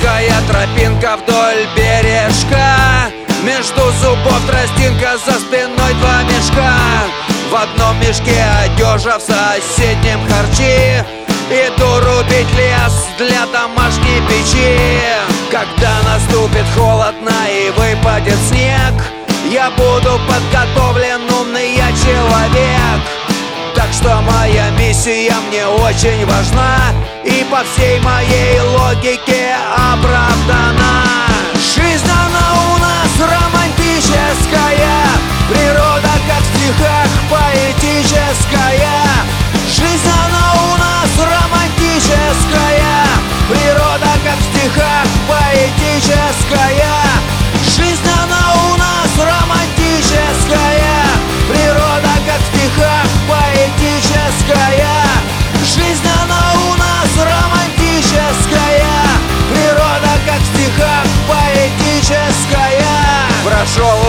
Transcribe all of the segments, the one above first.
Узкая тропинка вдоль бережка. Между зубов тростинка, за спиной два мешка. В одном мешке одежа, в соседнем харчи. Иду рубить лес для домашней печи. Когда наступит холодно и выпадет снег Я буду подготовлен, умный я человек. Так что моя миссия мне очень важна И по всей моей логике оправдана. Жизнь она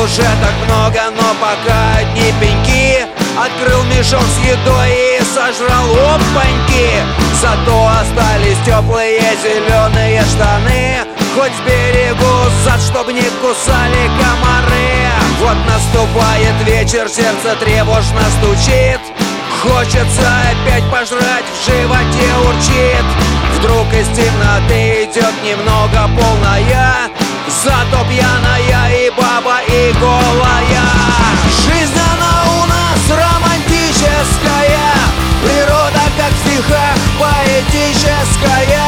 уже так много, но пока одни пеньки. Открыл мешок с едой и сожрал опаньки. Зато остались теплые зеленые штаны. Хоть сберегу зад, чтоб не кусали комары. Вот наступает вечер, сердце тревожно стучит. Хочется опять пожрать, в животе урчит. Вдруг из темноты идет немного полная. Зато пьяная поэтическая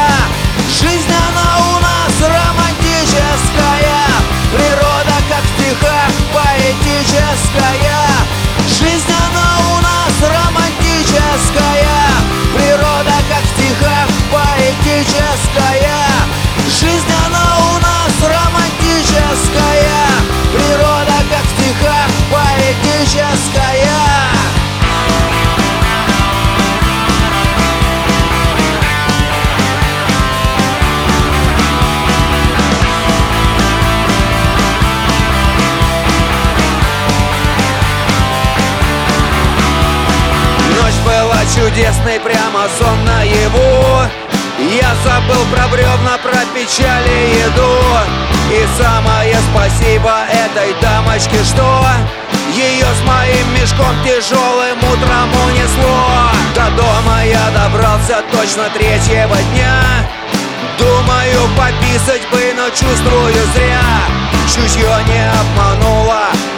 была чудесной, прямо сон наяву. Я забыл про бревна, про печали еду. И самое спасибо этой дамочке, что Ее с моим мешком тяжелым утром унесло. До дома я добрался точно третьего дня. Думаю, пописать бы, но чувствую зря. Чутье не обмануло